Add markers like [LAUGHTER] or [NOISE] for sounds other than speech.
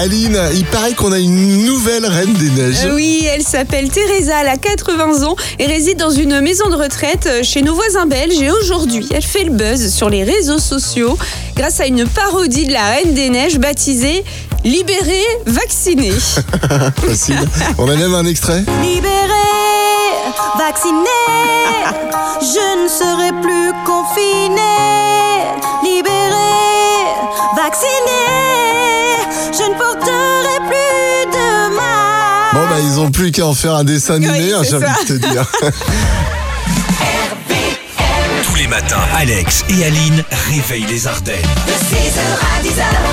Aline, il paraît qu'on a une nouvelle reine des neiges. Euh, Oui, elle s'appelle Teresa, elle a 80 ans et réside dans une maison de retraite euh, chez nos voisins belges. Et aujourd'hui, elle fait le buzz sur les réseaux sociaux grâce à une parodie de la Reine des Neiges baptisée Libérée, vaccinée. [LAUGHS] Facile. On a même un extrait. Libéré, vacciné, je ne serai plus confiné. Bon, bah, ils ont plus qu'à en faire un dessin animé, Oui, hein, j'ai envie de te dire. [LAUGHS] Tous les matins, Alex et Aline réveillent les Ardennes. De 6h à 10h, bonjour les Ardennes.